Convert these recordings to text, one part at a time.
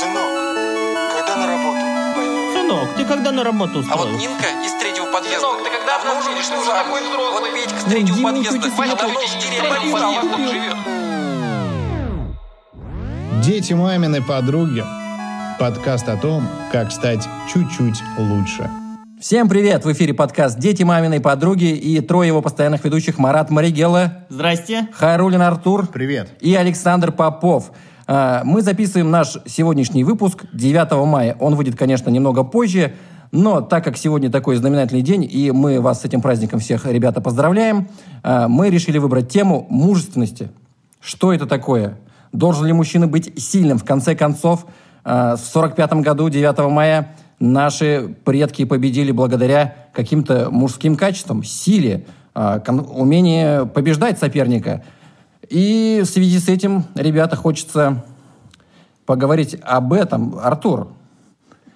Сынок, когда на работу пойдешь? Сынок, ты когда на работу А вот? Нинка из третьего подъезда. Сынок, ты когда Давно уже денежку? не Какой Вот взрослый? Петька с Ну, третьего Димка подъезда. уже деревья деревне подъезда. подъезд живет. Дети маминой подруги. Подкаст о том, как стать чуть-чуть лучше. Всем привет! В эфире подкаст «Дети маминой подруги» и трое его постоянных ведущих Марат Маригела, Здрасте. Хайрулин Артур Привет. и Александр Попов. А, Мы записываем наш сегодняшний выпуск 9 мая. Он выйдет, конечно, немного позже, но так как сегодня такой знаменательный день, и мы вас с этим праздником всех, ребята, поздравляем, а, мы решили выбрать тему мужественности. Что это такое? Должен ли мужчина быть сильным? В конце концов, а, в 45 году, 9 мая, наши предки победили благодаря каким-то мужским качествам, силе, умению побеждать соперника. И в связи с этим, ребята, хочется поговорить об этом. Артур,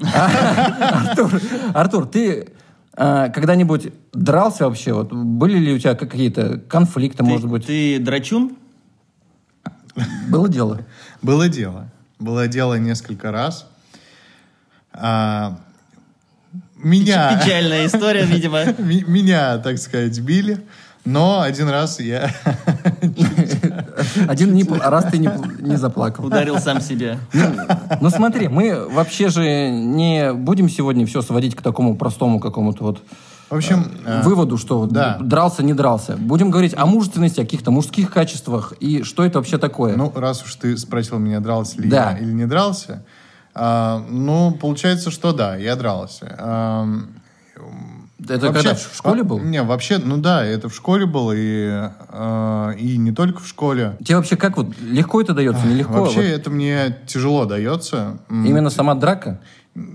Артур, Артур, ты а, когда-нибудь дрался вообще? Вот были ли у тебя какие-то конфликты, Ты- может быть? Ты драчун? Было дело? Было дело. Было дело несколько раз. А, меня, Печальная история, видимо. меня, так сказать, били, но один раз я... Один не, пл- раз ты не, не заплакал. Ударил сам себя. Ну смотри, мы вообще же не будем сегодня все сводить к такому простому какому-то вот В общем, э, выводу, что да. дрался, не дрался. Будем говорить о мужественности, о каких-то мужских качествах и что это вообще такое. ну, раз уж ты спросил меня, дрался ли Да. я или не дрался, а, ну, получается, что да, я дрался. Ам, это когда в школе а, был? Не, вообще, ну да, это в школе было, и, а, и не только в школе. Тебе вообще как вот легко это дается, нелегко? Вообще, Вот это мне тяжело дается. Именно сама драка?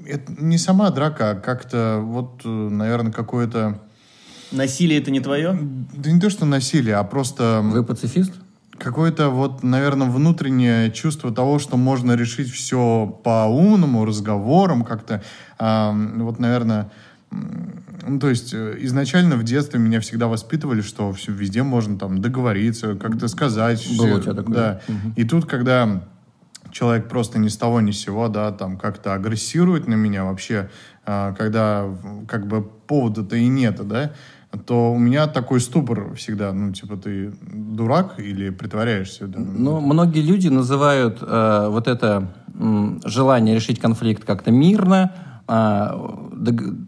Это не сама драка, а как-то вот, наверное, какое-то... Насилие это не твое? Да не то, что насилие, а просто Вы пацифист? какое-то вот, наверное, внутреннее чувство того, что можно решить все по умному, разговорам как-то. А, вот, наверное, ну, то есть э, изначально в детстве меня всегда воспитывали, что все, везде можно там договориться, как-то сказать. Было у тебя такое? Да. И тут, когда человек просто ни с того ни с сего, да, там как-то агрессирует на меня вообще, а, когда как бы повода-то и нет, да, то у меня такой ступор всегда, ну, типа, ты дурак или притворяешься? Да? Ну, многие люди называют э, вот это м, желание решить конфликт как-то мирно,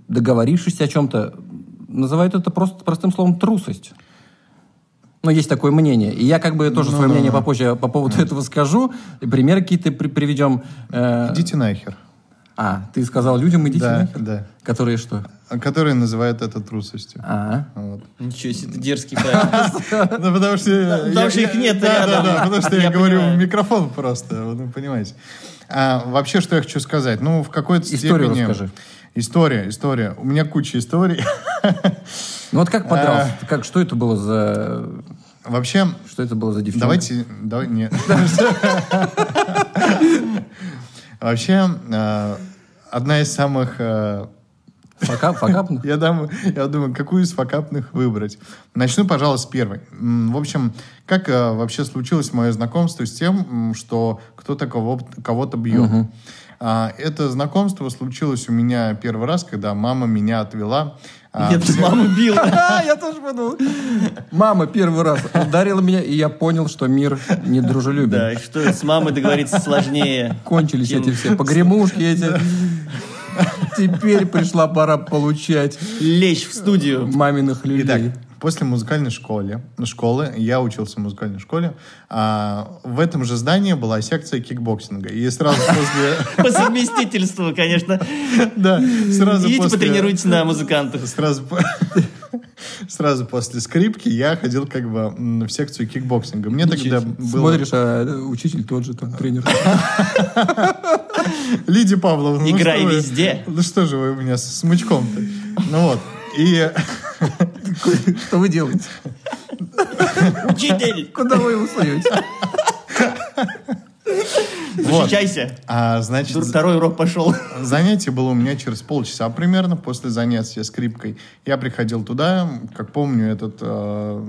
договорившись о чем-то, называют это просто простым словом трусость. Ну, есть такое мнение. И я как бы тоже свое мнение попозже по поводу этого скажу. И примеры какие-то при- приведем. Э, Идите нахер. А, ты сказал людям, идите Да, нахер? да. Которые что? А Которые называют это трусостью. А, Вот. Ничего себе, ты дерзкий парень. Ну, потому что... потому что я- их нет да, рядом. Да, да, потому что я, говорю в микрофон просто, вы понимаете. А, вообще, что я хочу сказать? Ну, в какой-то Историю степени... расскажи. История, история. У меня куча историй. ну вот как подрался? А. Как, что это было за... Вообще, Что это было за девчонка? давайте... Давай, нет. Вообще, э, одна из самых... Факап, факапных? Я, дам, я думаю, какую из факапных выбрать. Начну, пожалуй, с первой. В общем, как э, вообще случилось мое знакомство с тем, что кто-то кого, кого-то бьет? А, это знакомство случилось у меня первый раз, когда мама меня отвела. а, Я тут маму бил. А, я тоже подумал. Мама первый раз ударила меня, и я понял, что мир недружелюбен. Да, и что с мамой договориться сложнее. Кончились эти все погремушки эти. Теперь пришла пора получать Лечь в студию. маминых люлей. Итак, после музыкальной школы, школы, я учился в музыкальной школе, а, в этом же здании была секция кикбоксинга. И сразу после... По совместительству, конечно. Да, сразу Идите после... потренируйтесь на музыкантах. Сразу, сразу после скрипки я ходил как бы в секцию кикбоксинга. Мне тогда было... Смотришь, а учитель тот же, там, тренер. Лидия Павловна, ну Играй вы- везде. Ну что же вы у меня с смычком-то? Ну вот. И Что вы делаете? Учитель! Куда вы его суете? Защищайся. А, значит, Второй урок пошел. Занятие было у меня через полчаса примерно после занятия скрипкой. Я приходил туда, как помню, этот, э,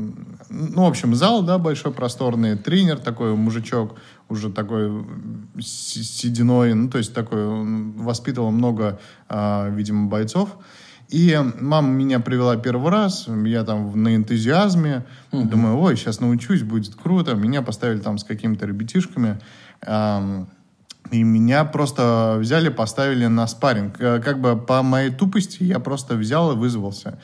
ну, в общем, зал, да, большой, просторный, тренер такой, мужичок, уже такой сединой, ну, то есть такой, он воспитывал много, э, видимо, бойцов. И мама меня привела первый раз, я там на энтузиазме, думаю, ой, сейчас научусь, будет круто. Меня поставили там с какими-то ребятишками. И меня просто взяли, поставили на спарринг. Э, Как бы по моей тупости я просто взял и вызвался.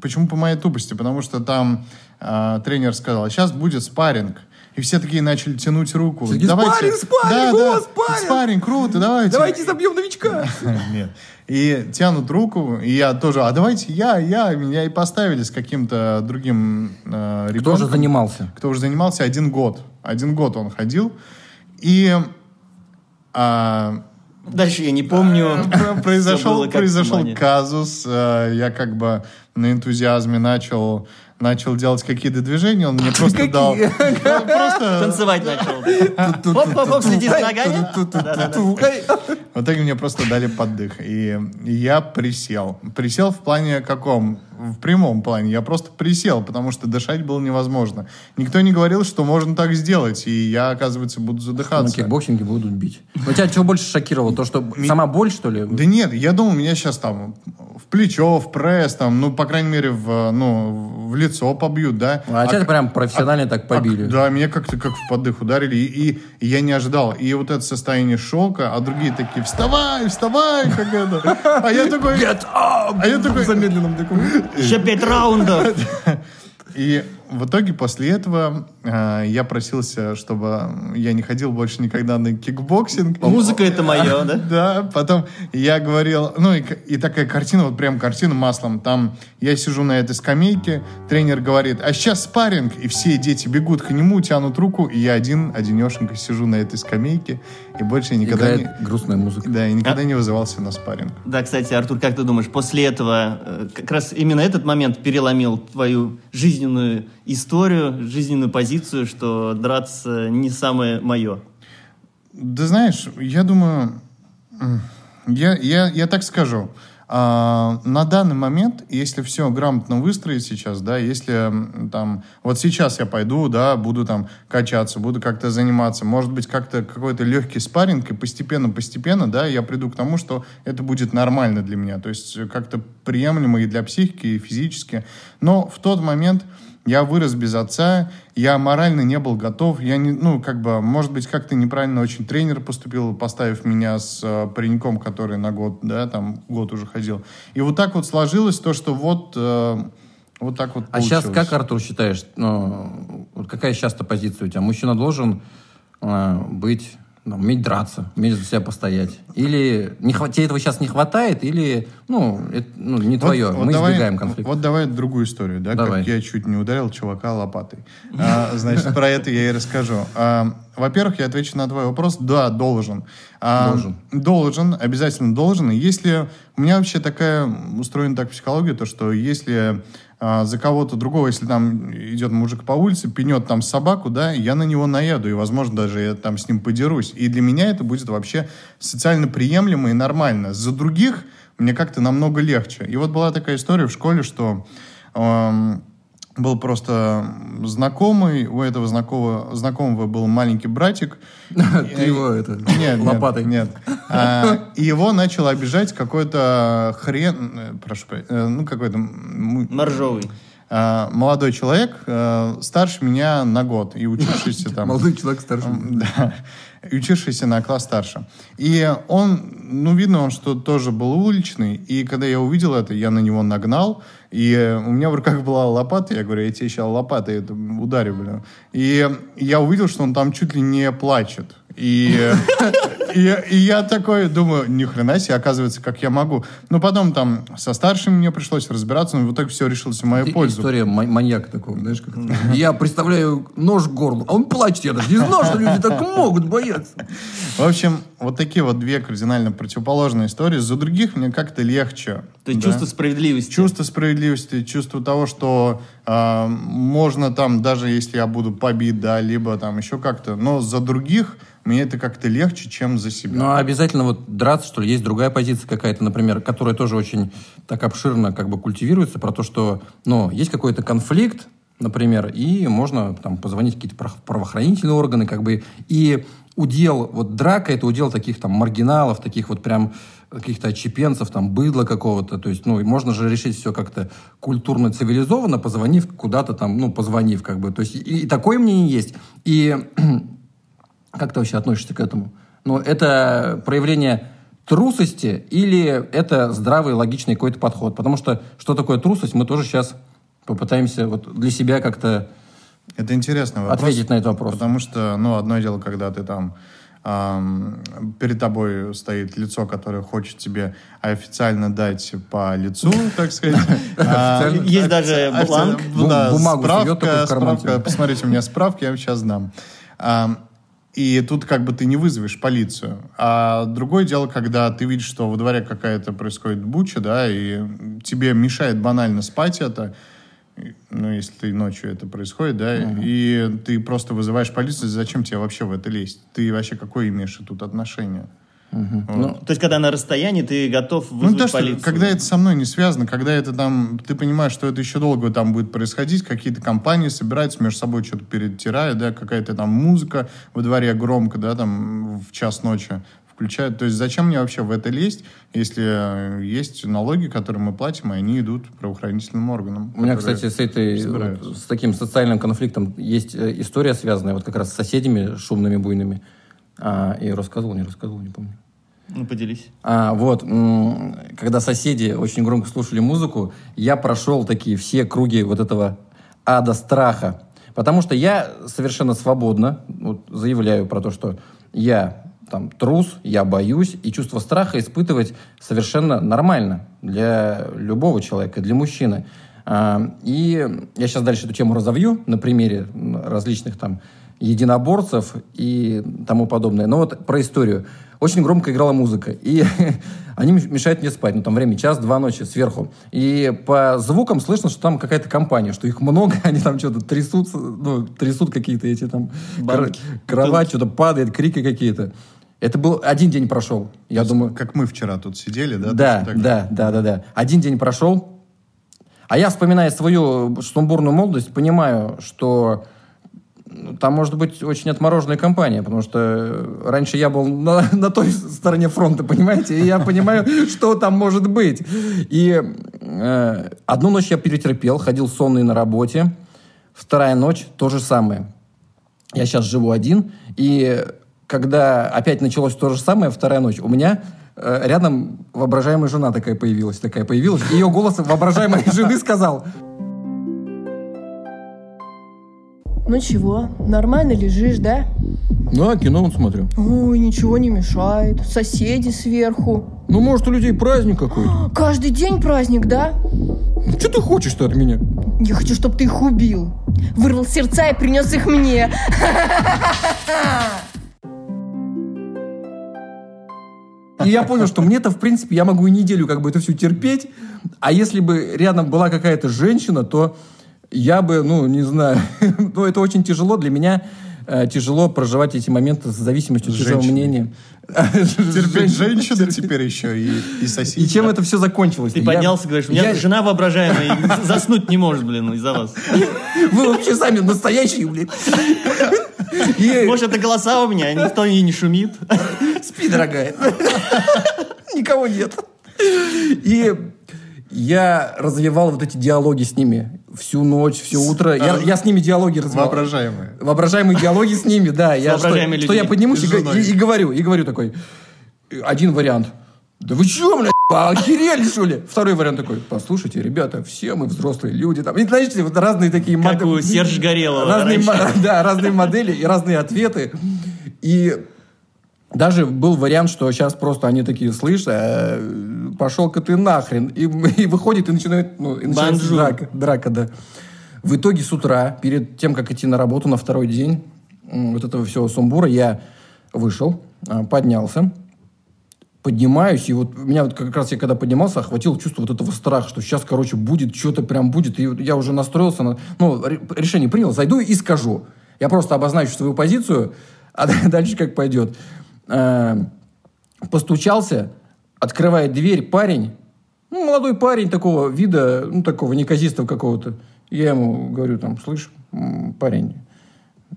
Почему по моей тупости? Потому что там а, тренер сказал, сейчас будет спарринг. И все такие начали тянуть руку. Все такие, «Спарринг, спарринг, да, о, да, спарринг!» спарринг, круто, давайте. Давайте забьем новичка. Нет. И тянут руку, и я тоже, а давайте я, я, меня и поставили с каким-то другим э, Кто ребенком. же занимался? Кто уже занимался один год. Один год он ходил. И а, Дальше я не помню. произошел, произошел казус. э, Я как бы на энтузиазме начал, начал делать какие-то движения. Он мне просто дал... Танцевать начал. Хоп-хоп-хоп, следи за ногами. В итоге мне просто дали поддых. И я присел. Присел в плане каком? В прямом плане. Я просто присел, потому что дышать было невозможно. Никто не говорил, что можно так сделать. И я, оказывается, буду На задыхаться. кикбоксинге будут бить. Но тебя чего больше шокировало? То, что сама боль, что ли? Да нет, я думал, меня сейчас там в плечо, в пресс, там, ну, по крайней мере, в, ну, в лицо побьют, да. А тебя прям профессионально так побили. А, да, меня как-то как в поддых ударили, и, и- и я не ожидал. И вот это состояние шока, а другие такие, вставай, вставай, как это. А я такой... А я такой... замедленном таком. Еще пять раундов. И в итоге после этого э, я просился, чтобы я не ходил больше никогда на кикбоксинг. Музыка это мое, да? Да, потом я говорил, ну и, и такая картина, вот прям картина маслом. Там я сижу на этой скамейке, тренер говорит, а сейчас спарринг, и все дети бегут к нему, тянут руку, и я один, одинешенько сижу на этой скамейке, и больше я никогда Играет не... грустная музыка. Да, и никогда не вызывался на спарринг. Да, кстати, Артур, как ты думаешь, после этого э, как раз именно этот момент переломил твою жизненную историю, жизненную позицию, что драться не самое мое? Да знаешь, я думаю, я, я, я так скажу. А, на данный момент, если все грамотно выстроить сейчас, да, если там, вот сейчас я пойду, да, буду там качаться, буду как-то заниматься, может быть, как-то какой-то легкий спарринг, и постепенно-постепенно, да, я приду к тому, что это будет нормально для меня, то есть э, как-то приемлемо и для психики, и физически. Но в тот момент я вырос без отца, я морально не был готов, я не, ну, как бы, может быть, как-то неправильно очень тренер поступил, поставив меня с э, пареньком, который на год, да, там, год уже ходил. И вот так вот сложилось то, что вот, э, вот так вот А сейчас получилось. как, Артур, считаешь, ну, какая сейчас-то позиция у тебя? Мужчина должен э, быть, ну, уметь драться, уметь за себя постоять? Или не, тебе этого сейчас не хватает, или, ну, это, ну, не Вот- твое, вот мы давай- избегаем конфликта. Вот давай другую историю, да, Давай. как я чуть не ударил чувака лопатой. А, значит, про это я и расскажу. А, во-первых, я отвечу на твой вопрос. Да, должен. А, Должен. Должен, обязательно должен. И если... У меня вообще такая устроена так психология, то, что если а, за кого-то другого, если там идет мужик по улице, пинет там собаку, да, я на него наеду, и, возможно, даже я там с ним подерусь. И для меня это будет вообще социально приемлемо и нормально. За других мне как-то намного легче. И вот была такая история в школе, что эм, был просто знакомый, у этого знакомого, знакомого был маленький братик. Ты его это, Нет, лопатой. Нет. А, и его начал обижать какой-то хрен, э, прошу, про- э, ну какой-то Моржовый. а, молодой человек, э, старше меня на год и учившийся там. Молодой человек старше. Да. Учившийся на класс старше. И он, ну, видно, он что тоже был уличный. И когда я увидел это, я на него нагнал. И у меня в руках была лопата. Я говорю, я тебе сейчас лопатой это ударю, блин. И я увидел, что он там чуть ли не плачет. И, и, и я такой думаю, ни хрена себе, оказывается, как я могу. Но потом там со старшим мне пришлось разбираться, но в итоге все решилось в мою И- пользу. История ма- маньяка такого, знаешь, как это? Я представляю нож к горлу, а он плачет. Я даже не знал, что люди так могут бояться. В общем, вот такие вот две кардинально противоположные истории. За других мне как-то легче. То есть да. чувство справедливости. Чувство справедливости, чувство того, что а, можно там, даже если я буду побит, да, либо там еще как-то, но за других мне это как-то легче, чем за себя. Ну, а обязательно вот драться, что ли? Есть другая позиция какая-то, например, которая тоже очень так обширно как бы культивируется, про то, что, ну, есть какой-то конфликт, например, и можно там позвонить какие-то прав- правоохранительные органы, как бы, и удел, вот драка, это удел таких там маргиналов, таких вот прям каких-то отчепенцев, там, быдла какого-то, то есть, ну, можно же решить все как-то культурно, цивилизованно, позвонив куда-то там, ну, позвонив, как бы, то есть, и, и такое мнение есть, и как ты вообще относишься к этому? Ну, это проявление трусости или это здравый, логичный какой-то подход? Потому что что такое трусость, мы тоже сейчас попытаемся вот для себя как-то Это интересный вопрос. ответить на этот вопрос. Потому что, ну, одно дело, когда ты там ам, перед тобой стоит лицо, которое хочет тебе официально дать по лицу, так сказать. А? Есть даже бланк. бумагу справка. Посмотрите, у меня справки, я сейчас дам. И тут как бы ты не вызовешь полицию. А другое дело, когда ты видишь, что во дворе какая-то происходит буча, да, и тебе мешает банально спать это, ну, если ты ночью это происходит, да, и ты просто вызываешь полицию, зачем тебе вообще в это лезть? Ты вообще какое имеешь тут отношение? Ну, то есть, когда на расстоянии, ты готов Ну, вызвать то, что, полицию. когда это со мной не связано, когда это там, ты понимаешь, что это еще долго там будет происходить, какие-то компании собираются между собой что-то перетирают, да, какая-то там музыка во дворе громко, да, там в час ночи включают. То есть зачем мне вообще в это лезть, если э, есть налоги, которые мы платим, и они идут правоохранительным органам? У меня, кстати, с этой, вот с таким социальным конфликтом есть э, история связанная вот как раз с соседями шумными, буйными. А, я рассказывал, не рассказывал, не помню. Ну, поделись. А, вот, когда соседи очень громко слушали музыку, я прошел такие все круги вот этого ада страха. Потому что я совершенно свободно вот, заявляю про то, что я там трус, я боюсь, и чувство страха испытывать совершенно нормально для любого человека, для мужчины. А, и я сейчас дальше эту тему разовью на примере различных там единоборцев и тому подобное. Но вот про историю. Очень громко играла музыка, и они мешают мне спать. Ну, там время час-два ночи сверху. И по звукам слышно, что там какая-то компания, что их много, они там что-то трясутся, ну, трясут какие-то эти там Банки. кр- кровать, что-то падает, крики какие-то. Это был один день прошел. Я думаю, Как мы вчера тут сидели, да? да, да, да, да, да. Один день прошел, а я, вспоминая свою сумбурную молодость, понимаю, что там может быть очень отмороженная компания, потому что раньше я был на, на той стороне фронта, понимаете, и я понимаю, что там может быть. И э, одну ночь я перетерпел, ходил сонный на работе, вторая ночь то же самое. Я сейчас живу один, и когда опять началось то же самое, вторая ночь, у меня э, рядом воображаемая жена такая появилась, такая появилась, и ее голос воображаемой жены сказал, Ну чего, нормально лежишь, да? ну, а кино вон смотрю. Ой, ничего не мешает. Соседи сверху. Ну, может, у людей праздник какой-то. Каждый день праздник, да? Ну, что ты хочешь-то от меня? Я хочу, чтобы ты их убил. Вырвал сердца и принес их мне. И я понял, что мне-то, в принципе, я могу и неделю как бы это все терпеть, а если бы рядом была какая-то женщина, то я бы, ну, не знаю, ну, это очень тяжело для меня, э, тяжело проживать эти моменты с зависимостью от С чужого мнения. Терпеть женщину теперь еще и, и соседей. И чем это все закончилось? Ты поднялся, говоришь, у меня жена воображаемая, и заснуть не может, блин, из-за вас. Вы вообще сами настоящие, блин. И Может, это голоса у меня, никто и не шумит. спи, дорогая. Никого нет. И я развивал вот эти диалоги с ними всю ночь, все утро. Я, я с ними диалоги развивал. Воображаемые. Воображаемые диалоги с ними, да. Я, что, воображаемыми что я поднимусь и, и- и говорю, и говорю такой, один вариант. Да вы что, блядь, охерели, что ли? Второй вариант такой, послушайте, ребята, все мы взрослые люди. Там, и знаете, вот разные такие Как модели- у Сержа Горелого Разные, раньше. да, разные модели и разные ответы. И даже был вариант, что сейчас просто они такие, слышь, э, пошел-ка ты нахрен. И, и выходит и начинает, ну, и начинается драка, драка, да. В итоге с утра, перед тем, как идти на работу на второй день вот этого всего сумбура, я вышел, а, поднялся, поднимаюсь, и вот меня вот как раз я когда поднимался, охватило чувство вот этого страха, что сейчас, короче, будет, что-то прям будет, и вот я уже настроился на... Ну, ре- решение принял, зайду и скажу. Я просто обозначу свою позицию, А дальше как пойдет? Э, Постучался, открывает дверь парень, ну, молодой парень такого вида, ну, такого неказистого какого-то. Я ему говорю, там, слышь, парень,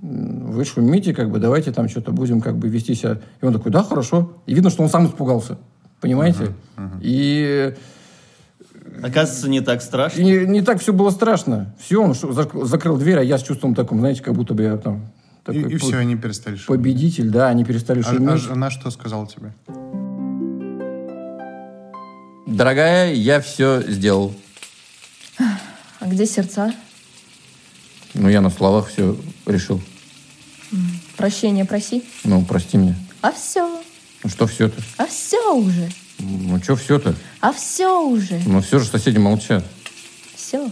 вы шумите, как бы, давайте там что-то будем как бы вести себя. И он такой, да, хорошо. И видно, что он сам испугался. Понимаете? И Оказывается, не так страшно. и не, не так все было страшно. Все, он закрыл дверь, а я с чувством таким, знаете, как будто бы я там такой и по- все, они перестали шуметь. победитель, да, они перестали А, шуметь. а жена что сказала тебе? Дорогая, я все сделал. А где сердца? Ну, я на словах все решил. Прощения проси. Ну, прости меня. А все. Ну, что все-то? А все уже. Ну, что все-то? А все уже. Ну, все же соседи молчат. Все.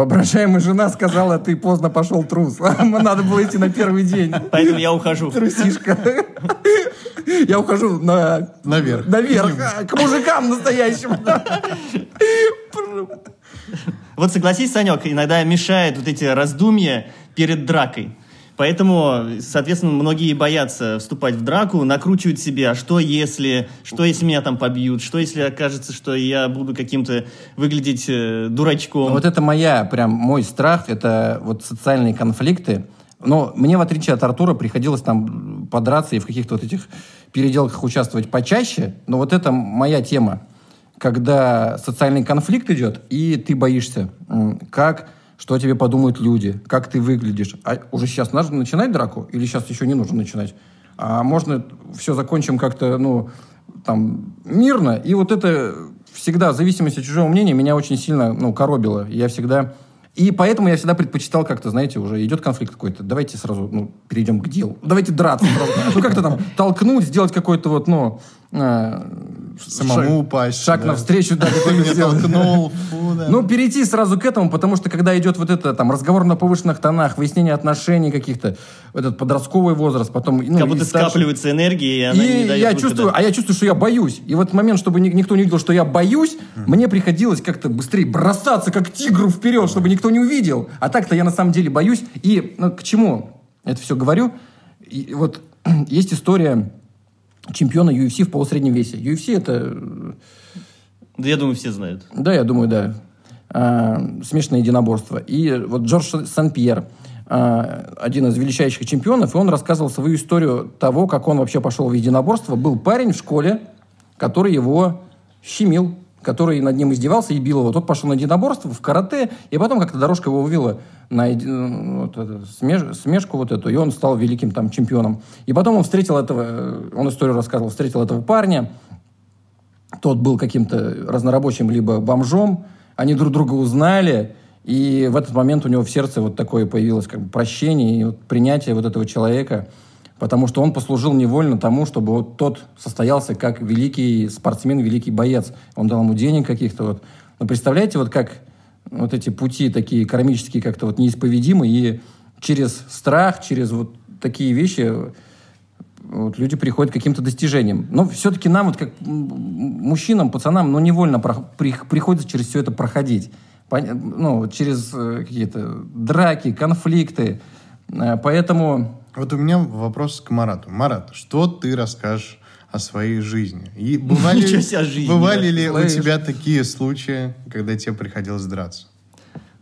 Воображаемая жена сказала, ты поздно пошел трус. Надо было идти на первый день. Поэтому я ухожу. Трусишка. Я ухожу на... Наверх. Наверх, к мужикам настоящим. Вот согласись, Санек, иногда мешает вот эти раздумья перед дракой. Поэтому, соответственно, многие боятся вступать в драку, накручивают себе, а что если, что если меня там побьют, что если окажется, что я буду каким-то выглядеть э, дурачком. Вот это моя, прям мой страх, это вот социальные конфликты. Но мне, в отличие от Артура, приходилось там подраться и в каких-то вот этих переделках участвовать почаще. Но вот это моя тема. Когда социальный конфликт идет, и ты боишься, как, что о тебе подумают люди, как ты выглядишь. А уже сейчас нужно начинать драку или сейчас еще не нужно начинать? А можно все закончим как-то, ну, там, мирно. И вот это всегда, зависимость от чужого мнения, меня очень сильно, ну, коробило. Я всегда... И поэтому я всегда предпочитал как-то, знаете, уже идет конфликт какой-то, давайте сразу, ну, перейдем к делу. Давайте драться. Ну, как-то там толкнуть, сделать какой-то вот, ну... э, Самому шаг- упасть, Шаг да. навстречу, да, Ты меня толкнул, фу, да. Ну, перейти сразу к этому, потому что когда идет вот это там разговор на повышенных тонах, выяснение отношений каких-то, этот подростковый возраст, потом... Ну, как будто старше. скапливается энергия, и она не дает я выхода. чувствую, а я чувствую, что я боюсь. И в этот момент, чтобы ни- никто не увидел, что я боюсь, мне приходилось как-то быстрее бросаться, как тигру вперед, чтобы никто не увидел. А так-то я на самом деле боюсь. И ну, к чему это все говорю? И вот есть история чемпиона UFC в полусреднем весе. UFC это э, Да я думаю, все знают. да, я думаю, да. А, смешанное единоборство. И вот Джордж Сан-Пьер, а, один из величайших чемпионов, и он рассказывал свою историю того, как он вообще пошел в единоборство. Был парень в школе, который его щемил, который над ним издевался и бил его. Тот пошел на единоборство, в карате, и потом как-то дорожка его увела на ну, вот это, смеж- смешку вот эту, и он стал великим там чемпионом. И потом он встретил этого, э, он историю рассказывал, встретил этого парня, тот был каким-то разнорабочим либо бомжом, они друг друга узнали, и в этот момент у него в сердце вот такое появилось как бы прощение и вот принятие вот этого человека, потому что он послужил невольно тому, чтобы вот тот состоялся как великий спортсмен, великий боец. Он дал ему денег каких-то вот. Но представляете, вот как вот эти пути такие кармические как-то вот неисповедимы, и через страх, через вот такие вещи вот люди приходят к каким-то достижениям. Но все-таки нам, вот как мужчинам, пацанам, ну, невольно про- при- приходится через все это проходить. Пон- ну, через э, какие-то драки, конфликты. Э, поэтому Вот у меня вопрос к Марату. Марат, что ты расскажешь о своей жизни? И бывали, жизнь, бывали ли у Слышь. тебя такие случаи, когда тебе приходилось драться?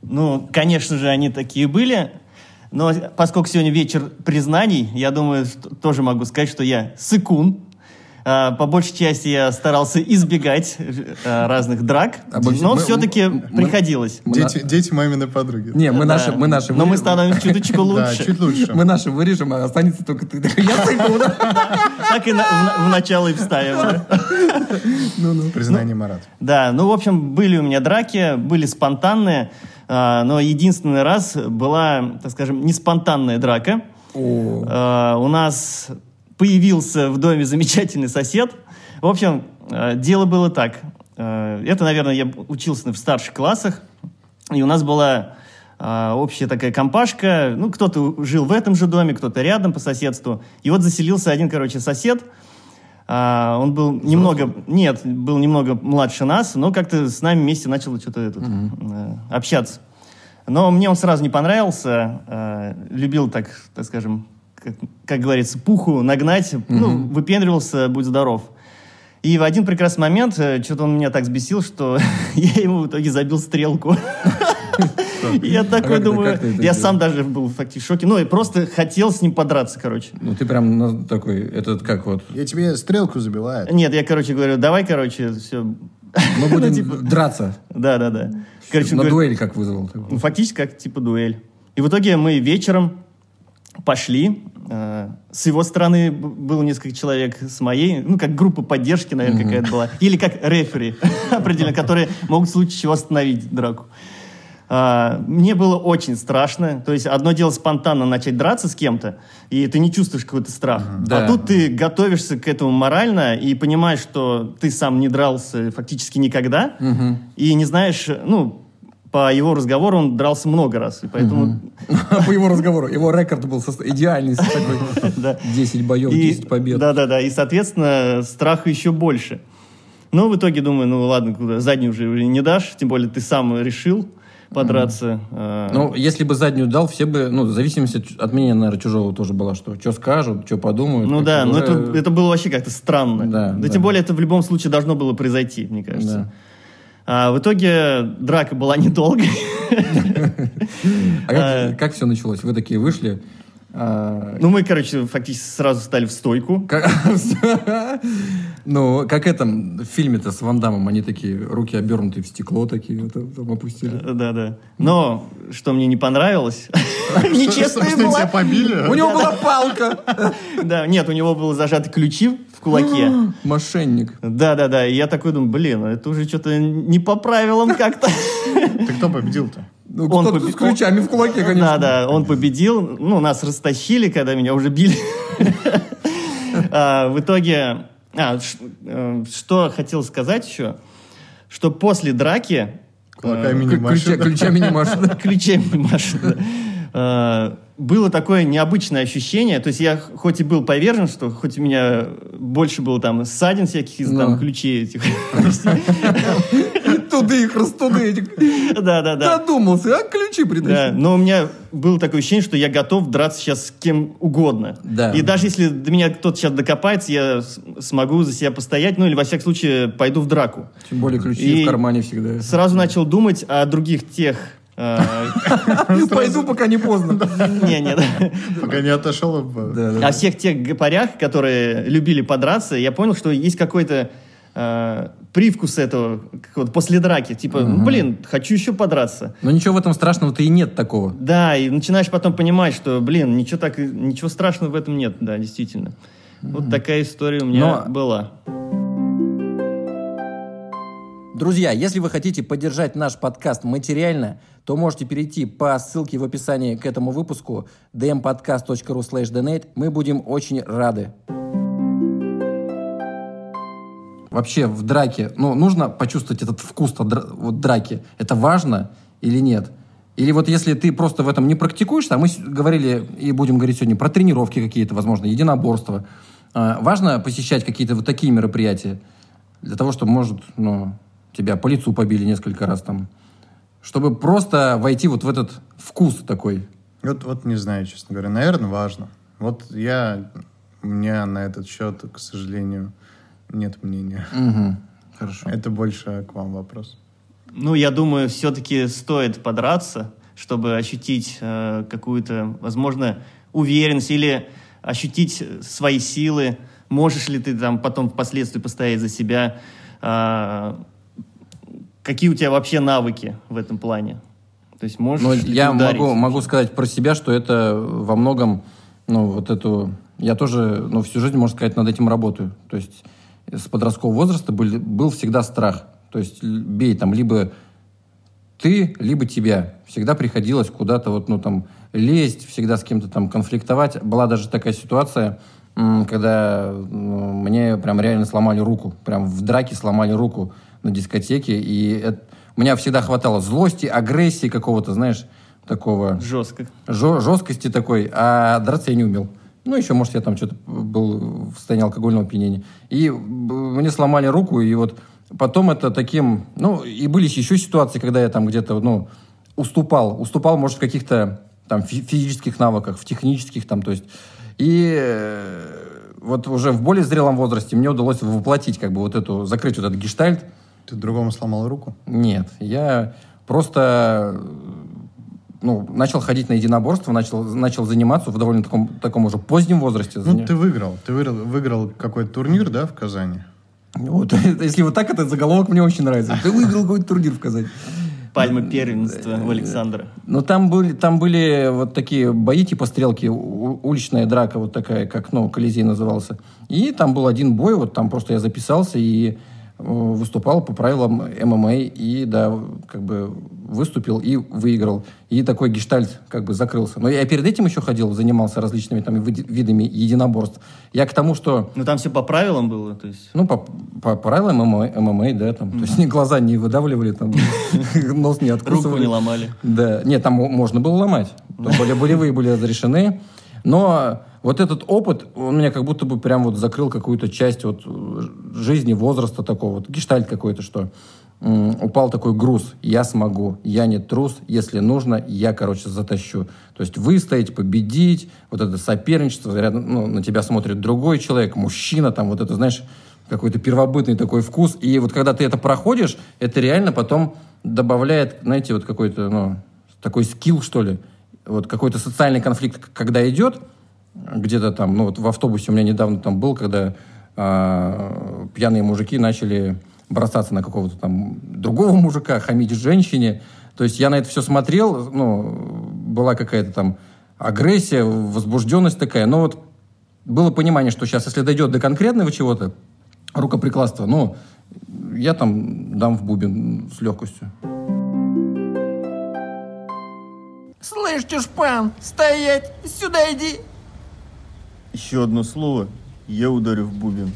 Ну, конечно же, они такие были. Но поскольку сегодня вечер признаний, я думаю, тоже могу сказать, что я сыкун. А, По большей части я старался избегать э, разных драк, Обо- но мы- все-таки мы- приходилось. Мы Дети, дети мамины подруги. не, мы Да. наши, мы наши. Но мы становимся чуточку Да, лучше. чуть лучше. Мы наши вырежем, а останется только ты. Я да? Так и в, начало и вставим. да. Признание Марата. Да, ну, в общем, были у меня драки, были спонтанные, а, но единственный раз была, так скажем, не спонтанная драка. А, у нас появился в доме замечательный сосед. В общем, а, дело было так. А, это, наверное, я учился в старших классах, и у нас была а, общая такая компашка. Ну, кто-то жил в этом же доме, кто-то рядом по соседству. И вот заселился один, короче, сосед. Он был немного... Нет, был немного младше нас, но как-то с нами вместе начал что-то этот, э, общаться. Но мне он сразу не понравился. Э, любил так, так скажем, как, как говорится, пуху нагнать. Ну, выпендривался, будь здоров. И в один прекрасный момент э, что-то он меня так взбесил, что я ему в итоге забил стрелку. Я А такой думаю, я сам даже был фактически в шоке. Ну, и просто хотел с ним подраться, короче. Ну, ты прям на- такой, этот как вот... Я тебе стрелку забиваю. Нет, я, короче, говорю, давай, короче, все. Мы будем типа- драться. Да, да, да. Короче, на дуэль как вызвал. Ну, фактически как типа дуэль. И в итоге мы вечером пошли. э, С его стороны было несколько человек, с моей, ну, как группа поддержки, наверное, какая-то была. Или как рефери, определенно, которые могут в случае чего остановить драку. А, Мне было очень страшно. То есть одно дело спонтанно начать драться с кем-то, и ты не чувствуешь какой-то страх. Да. А тут ты готовишься к этому морально и понимаешь, что ты сам не дрался фактически никогда, и не знаешь, ну, по его разговору он дрался много раз, и поэтому По его разговору. Его рекорд был идеальный. такой Да. 10 боев, И- 10 побед. Да-да-да, и, соответственно, страха еще больше. Но в итоге думаю, ну ладно, куда, заднюю уже не дашь, тем более ты сам решил подраться. А, Ну, если бы заднюю дал, все бы, ну, в зависимости от- мнения, наверное, чужого тоже была, что что скажут, что подумают. ну да, но уже- это, было вообще как-то странно. Да. тем более это в любом случае должно было произойти, мне кажется. А, в итоге драка была недолгой. А как, как все началось? Вы такие вышли. а, Ну, мы, короче, фактически сразу стали в стойку. ну, как этом в фильме-то с Ван Дамом, они такие, руки обернутые в стекло такие, вот, там опустили. Да-да. Но, что мне не понравилось, нечестная была. побили? У него была палка! Да, нет, у него был зажаты ключи в кулаке. Мошенник. Да, да, да. И я такой думаю, блин, это уже что-то не по правилам как-то. Ты кто победил-то? Ну, Он кто-то побе- с ключами в кулаке, конечно. Да, да, он победил. Ну, нас растащили, когда меня уже били. А, В итоге, а, э, что хотел сказать еще, что после драки Кулаками не машет. Ключами не машет. ключами машет. да. А, Было такое необычное ощущение. То есть я хоть и был повержен, что хоть у меня больше было там ссадин всяких из Ну. там ключей этих. Туды их, растуды. Да, да, да. Додумался, а ключи Да, притащил. но у меня было такое ощущение, что я готов драться сейчас с кем угодно. Да. И даже если до меня кто-то сейчас докопается, я смогу за себя постоять, ну или во всяком случае пойду в драку. Тем более ключи И в кармане всегда. Сразу начал думать о других тех... э, Пойду, пока не поздно. Не, не. Пока не отошел. О всех тех гопарях, которые любили подраться, я понял, что есть какой-то э, привкус этого какого-то после драки. Типа, ну, блин, хочу еще подраться. Но ничего в этом страшного-то и нет такого. Да, и начинаешь потом понимать, что, блин, ничего, так, ничего страшного в этом нет, да, действительно. Вот такая история у меня Но- была. Друзья, если вы хотите поддержать наш подкаст материально, то можете перейти по ссылке в описании к этому выпуску dmpodcast.ru. Мы будем очень рады. Вообще в драке, ну, нужно почувствовать этот вкус вот, драки. Это важно или нет? Или вот если ты просто в этом не практикуешься, а мы говорили и будем говорить сегодня про тренировки какие-то, возможно, единоборства, а, важно посещать какие-то вот такие мероприятия для того, чтобы, может, ну, тебя по лицу побили несколько раз там, чтобы просто войти вот в этот вкус такой. Вот, вот не знаю, честно говоря. Наверное, важно. Вот я... У меня на этот счет, к сожалению, нет мнения. Угу. Хорошо. Это больше к вам вопрос. Ну, я думаю, все-таки стоит подраться, чтобы ощутить э, какую-то, возможно, уверенность или ощутить свои силы. Можешь ли ты там потом впоследствии постоять за себя? А, какие у тебя вообще навыки в этом плане? То есть можешь Но ли ты я ударить? могу, могу сказать про себя, что это во многом, ну, вот эту... Я тоже, ну, всю жизнь, можно сказать, над этим работаю. То есть с подросткового возраста был, был всегда страх. То есть бей там либо ты, либо тебя. Всегда приходилось куда-то вот, ну, там, лезть, всегда с кем-то там конфликтовать. Была даже такая ситуация, когда м, мне прям реально сломали руку. Прям в драке сломали руку на дискотеке. И это- у меня всегда хватало злости, агрессии какого-то, знаешь, такого Жестко. жё- жесткости такой, а драться я не умел. Ну, еще, может, я там что-то был в состоянии алкогольного опьянения. И мне сломали руку, и вот потом это таким... Ну, и были еще ситуации, когда я там где-то, ну, уступал. Уступал, может, в каких-то там фи- физических навыках, в технических там, то есть. И э, вот уже в более зрелом возрасте мне удалось воплотить, как бы вот эту, закрыть вот этот гештальт. Ты другому сломал руку? Нет, я просто ну, начал ходить на единоборство, начал, начал заниматься в довольно таком, таком уже позднем возрасте. Ну, ты выиграл. Ты выиграл, выиграл какой-то турнир, да, в Казани? Вот, если вот так, этот заголовок мне очень нравится. Ты выиграл какой-то турнир в Казани. Пальма первенства у Александра. Ну, там были, там были вот такие бои типа стрелки, уличная драка вот такая, как, ну, Колизей назывался. И там был один бой, вот там просто я записался и выступал по правилам ММА, и, да, как бы выступил и выиграл. И такой гештальт как бы закрылся. Но я перед этим еще ходил, занимался различными там видами единоборств. Я к тому, что Ну, там все по правилам было, то есть... ну, по, по правилам ММА, ММА, да, там, то есть ни глаза не выдавливали, там, нос не откусывали. Руку не ломали. Да, нет, там мо- можно было ломать. Более болевые были разрешены. Но вот этот опыт, он меня как будто бы прям вот закрыл какую-то часть вот э, жизни, возраста такого, вот гештальт какой-то, что упал такой груз. Я смогу, я не трус, если нужно, я, короче, затащу. То есть выстоять, победить, вот это соперничество, рядом, ну, на тебя смотрит другой человек, мужчина, там вот это, знаешь, какой-то первобытный такой вкус. И вот когда ты это проходишь, это реально потом добавляет, знаете, вот какой-то, ну, такой скилл, что ли. Вот какой-то социальный конфликт, когда идет, где-то там, ну вот в автобусе у меня недавно там был, когда а, пьяные мужики начали бросаться на какого-то там другого мужика, хамить женщине. То есть я на это все смотрел, ну, была какая-то там агрессия, возбужденность такая. Но вот было понимание, что сейчас, если дойдет до конкретного чего-то, рукоприкладства, ну, я там дам в бубен с легкостью. Слышь, Чушпан, стоять! Сюда иди! Еще одно слово, я ударю в бубен.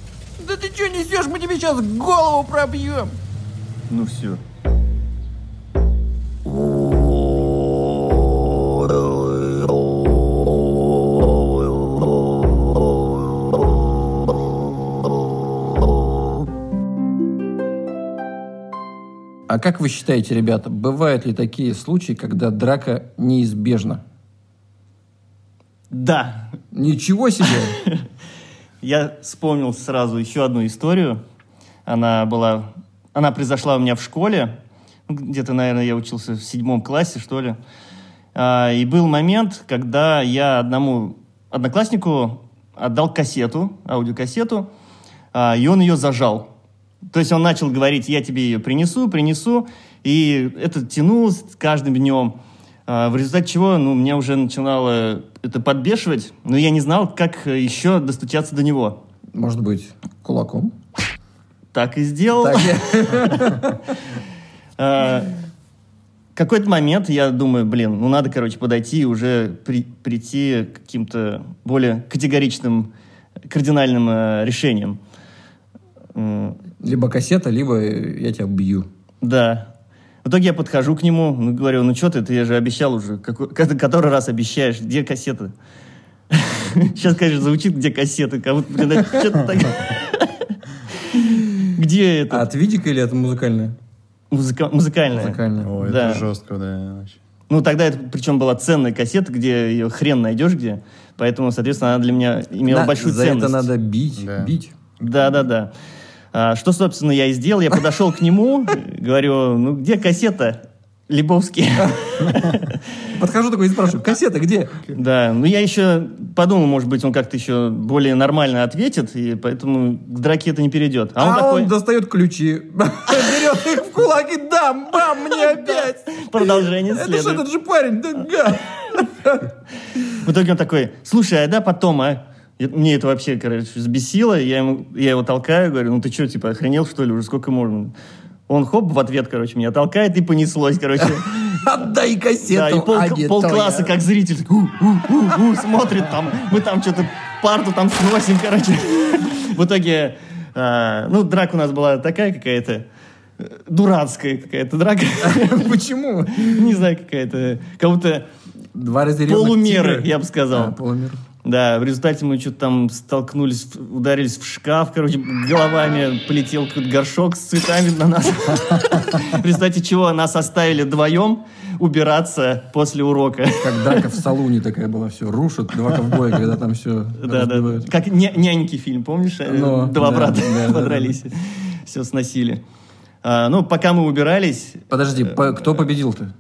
Да ты что несешь? Мы тебе сейчас голову пробьем! Ну все. А как вы считаете, ребята, бывают ли такие случаи, когда драка неизбежна? Да, Ничего себе! Я вспомнил сразу еще одну историю. Она была, она произошла у меня в школе. Ну, Где-то, наверное, я учился в седьмом классе, что ли. А, И был момент, когда я одному однокласснику отдал кассету, аудиокассету, а, и он ее зажал. То есть он начал говорить, я тебе ее принесу, принесу, и это тянулось с каждым днем. А, В результате чего, ну, меня уже начинало это подбешивать, но я не знал, как э, еще достучаться до него. Может быть, кулаком? Так и сделал. А, какой-то момент я думаю, блин, ну надо, короче, подойти и уже при- прийти к каким-то более категоричным, кардинальным э, решениям. Либо кассета, либо я тебя бью. Да. В итоге я подхожу к нему, ну, говорю, ну что ты, ты же обещал уже, какой- ко- который раз обещаешь, где кассеты? Сейчас, конечно, звучит, где кассеты, как будто, блин, что-то так... Где это? А от видика или это музыкальное? Музыка- Музыкальная. Музыкальное. Ой, Да. это жестко, да. вообще. Ну, тогда это, причем была ценная кассета, где ее хрен найдешь где. Поэтому, соответственно, она для меня имела Да, большую за ценность. это надо бить, Да. бить. Да, да, да. А, что, собственно, я и сделал. Я подошел к нему, говорю, ну, где кассета? Лебовский. Подхожу такой и спрашиваю, кассета где? Да, ну я еще подумал, может быть, он как-то еще более нормально ответит, и поэтому к драке это не перейдет. А он А такой, он достает ключи, берет их в кулак и дам, бам, мне опять. продолжение Это же следует. этот же парень, да, гад. В итоге он такой, слушай, а да потом, а? Мне это вообще, короче, взбесило. Я, ему, я его толкаю, говорю, ну ты что, типа, охренел, что ли, уже сколько можно? Он хоп, в ответ, короче, меня толкает и понеслось, короче. Отдай кассету, Да, и пол, а не полкласса, как зритель, смотрит там, мы там что-то парту там сносим, короче. В итоге, а, ну, драка у нас была такая какая-то, э, дурацкая какая-то драка. Почему? Не знаю, какая-то, как будто Два разъяренных полумеры, я бы сказал. А, полумеры. Да, в результате мы что-то там столкнулись, ударились в шкаф, короче, головами полетел какой-то горшок с цветами на нас. В результате чего нас оставили вдвоем убираться после урока. Как Дака в салуне такая была, все, рушат два ковбоя, когда там все Да, да. Как ня- няньки фильм, помнишь? Э, Ну, Два брата подрались, все сносили. А, ну, пока мы убирались, Подожди, по- кто победил-то?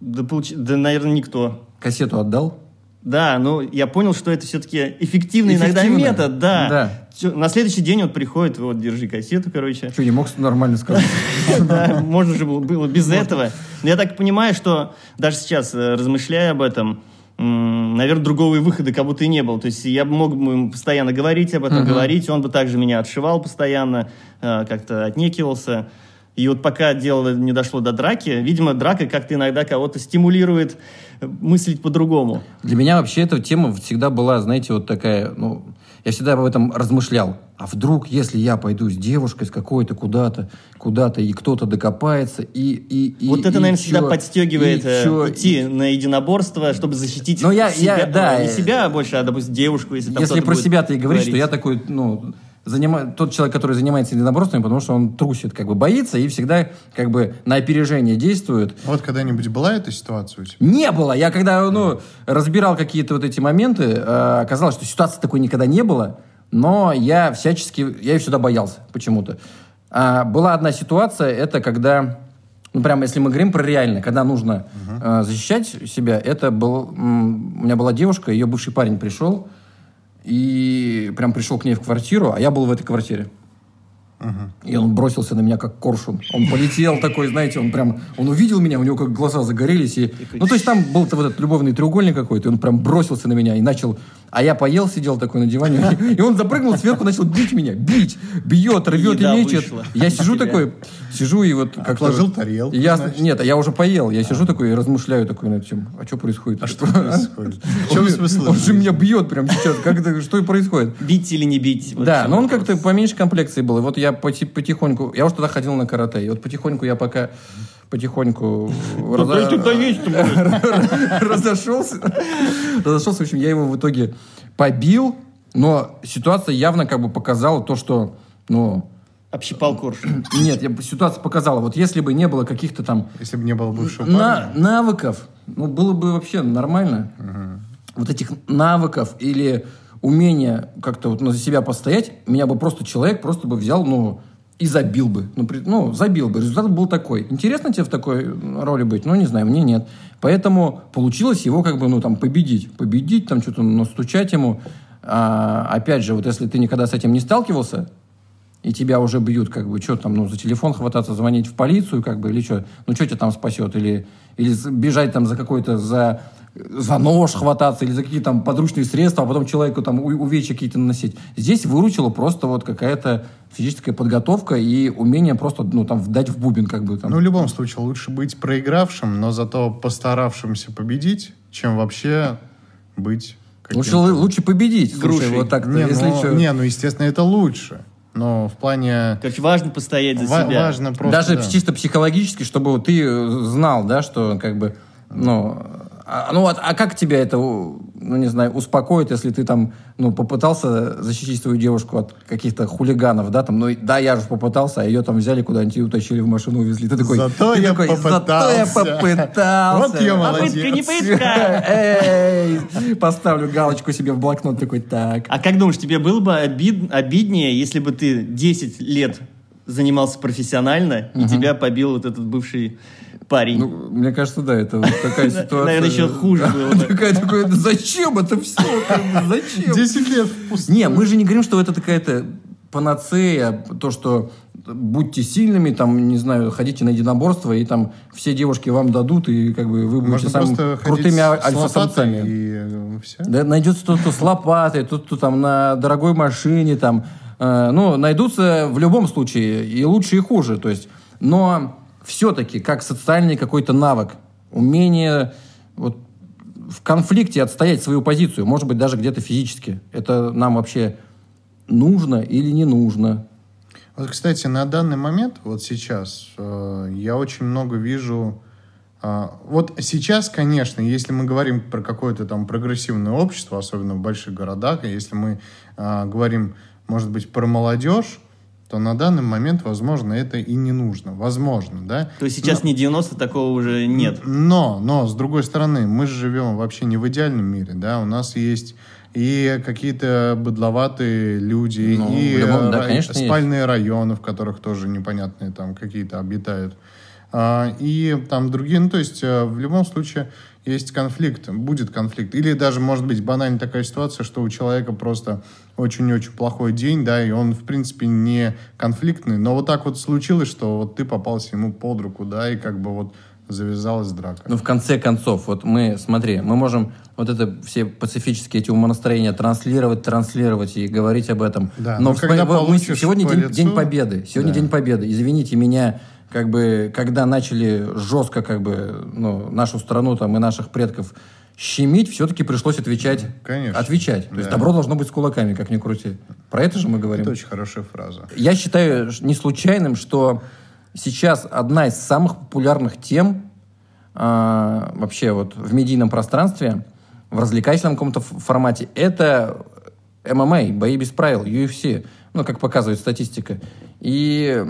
да, наверное, никто. Кассету отдал? Да, но я понял, что это все-таки эффективный иногда Эффективно. метод, да. Да. На следующий день он приходит, вот, держи кассету, короче. Что, не мог нормально сказать? Да, можно же было, без этого. Но я так понимаю, что даже сейчас, э, размышляя об этом, наверное, другого и выхода как будто и не было. То есть я мог бы ему постоянно говорить об этом, говорить, он бы также меня отшивал постоянно, э, как-то отнекивался. И вот пока дело не дошло до драки, видимо, драка как-то иногда кого-то стимулирует э, мыслить по-другому. Для меня вообще эта тема всегда была, знаете, вот такая, ну, я всегда об этом размышлял. А вдруг, если я пойду с девушкой, с какой-то куда-то, куда-то, и кто-то докопается, и... и, и вот это, и наверное, чё, всегда подстегивает и э, чё, идти на единоборство, чтобы защитить Ну, я- себя, я- да, не э, себя а больше, а, допустим, девушку, если там Если про будет себя-то и говорить, что я такой, ну, занима- тот человек, который занимается единоборствами, потому что он трусит, как бы боится и всегда как бы на опережение действует. Вот когда-нибудь была эта ситуация у тебя? Не было. Я когда ну, разбирал какие-то вот эти моменты, э, оказалось, что ситуации такой никогда не было, но я всячески, я ее всегда боялся почему-то. А, была одна ситуация, это когда, ну прям если мы говорим про реально, когда нужно э, защищать себя, это был, у меня была девушка, ее бывший парень пришел, и прям пришел к ней в квартиру, а я был в этой квартире. И он бросился на меня как коршун. Он полетел такой, знаете, он прям, он увидел меня, у него как глаза загорелись. И, ну, то есть там был вот этот любовный треугольник какой-то, и он прям бросился на меня и начал... А я поел, сидел такой на диване, и он запрыгнул сверху, начал бить меня. Бить, бьет, рвет и вышла Я сижу такой, сижу и вот как Отложил тарелку, Я, значит. нет, я уже поел. Я сижу такой и размышляю такой над чем. А что происходит? А что происходит? В чем Он, смысл? он же меня бьет прямо сейчас. Как это, что происходит? Бить или не бить? Да, но он как-то поменьше комплекции был. И вот я поти- потихоньку... Я уже тогда ходил на карате. И вот потихоньку я пока... Потихоньку... разо- Разошелся. Разошелся. В общем, я его в итоге побил. Но ситуация явно как бы показала то, что... Ну, Общипал коршун. нет, я, ситуация показала. Вот если бы не было каких-то там Если бы не было бывшего на, парня. навыков, ну, было бы вообще нормально. Вот этих навыков или умения как-то вот ну, за себя постоять, меня бы просто человек просто бы взял, ну, и забил бы. Ну, при- ну, забил бы. Результат был такой. Интересно тебе в такой роли быть? Ну, не знаю, мне нет. Поэтому получилось его как бы, ну, там, победить. Победить, там, что-то настучать ему. А, опять же, вот если ты никогда с этим не сталкивался, и тебя уже бьют, как бы, что там, ну, за телефон хвататься, звонить в полицию, как бы, или что? Ну, что тебя там спасет? Или, или бежать там за какой-то, за, за нож хвататься, или за какие-то там подручные средства, а потом человеку там у- увечья какие-то наносить. Здесь выручила просто вот какая-то физическая подготовка и умение просто, ну, там, дать в бубен, как бы, там. Ну, в любом случае, лучше быть проигравшим, но зато постаравшимся победить, чем вообще быть лучше, лучше победить, слушай, вот так-то, Не, если ну, чё. не, ну, естественно, это лучше. Но в плане... Короче, важно постоять за ва- себя. важно просто... Даже да. чисто психологически, чтобы вот ты э, знал, да, что как бы, ну, а, ну, а, а как тебя это, ну, не знаю, успокоит, если ты там, ну, попытался защитить свою девушку от каких-то хулиганов, да, там, ну, да, я же попытался, а ее там взяли куда-нибудь и утащили в машину, увезли. Ты такой, Зато ты я такой, Зато я попытался». попытался. Вот я молодец. Попытка не пытка. Эй, поставлю галочку себе в блокнот, такой, так. А как думаешь, тебе было бы обид- обиднее, если бы ты 10 лет занимался профессионально, и тебя побил вот этот бывший парень? Ну, мне кажется, да, это вот такая ситуация. Наверное, еще хуже было бы. Такая, такое, зачем это все? Зачем? 10 лет впустую. Не, мы же не говорим, что это какая-то панацея, то, что будьте сильными, там, не знаю, ходите на единоборство, и там все девушки вам дадут, и как бы вы будете Можно самыми крутыми альфа-самцами. и э. Да, найдется тот, кто с лопатой, тот, кто там на дорогой машине, там, э, ну, найдутся в любом случае и лучше, и хуже, то есть, но все-таки как социальный какой-то навык, умение вот в конфликте отстоять свою позицию, может быть, даже где-то физически, это нам вообще нужно или не нужно? Вот, кстати, на данный момент, вот сейчас, э, я очень много вижу А, Вот сейчас, конечно, если мы говорим про какое-то там прогрессивное общество, особенно в больших городах, если мы а, говорим, может быть, про молодежь, то на данный момент, возможно, это и не нужно. Возможно, да? То есть сейчас не 90, такого уже нет. Но, но, с другой стороны, мы живем вообще не в идеальном мире, да, у нас есть и какие-то быдловатые люди, Ну, и любом- да, э, конечно, спальные районы, в которых тоже непонятные там какие-то обитают. А, и там другие, ну, то есть э, в любом случае есть конфликт, будет конфликт. Или даже, может быть, банально такая ситуация, что у человека просто очень-очень плохой день, да, и он, в принципе, не конфликтный, но вот так вот случилось, что вот ты попался ему под руку, да, и как бы вот завязалась драка. Ну, в конце концов, вот мы, смотри, мы можем вот это все пацифические эти умонастроения транслировать, транслировать и говорить об этом. Да, но но когда вспом- мы- сегодня по день, лицу, день Победы. Сегодня да. День Победы. Извините меня, как бы, когда начали жестко, как бы, ну, нашу страну там и наших предков щемить, все-таки пришлось отвечать. Конечно. Отвечать. То есть Да. добро должно быть с кулаками, как ни крути. Про это же мы говорим. Это очень хорошая фраза. Я считаю не случайным, что сейчас одна из самых популярных тем а, вообще вот в медийном пространстве, в развлекательном каком-то формате, это ММА, бои без правил, UFC, ну, как показывает статистика. И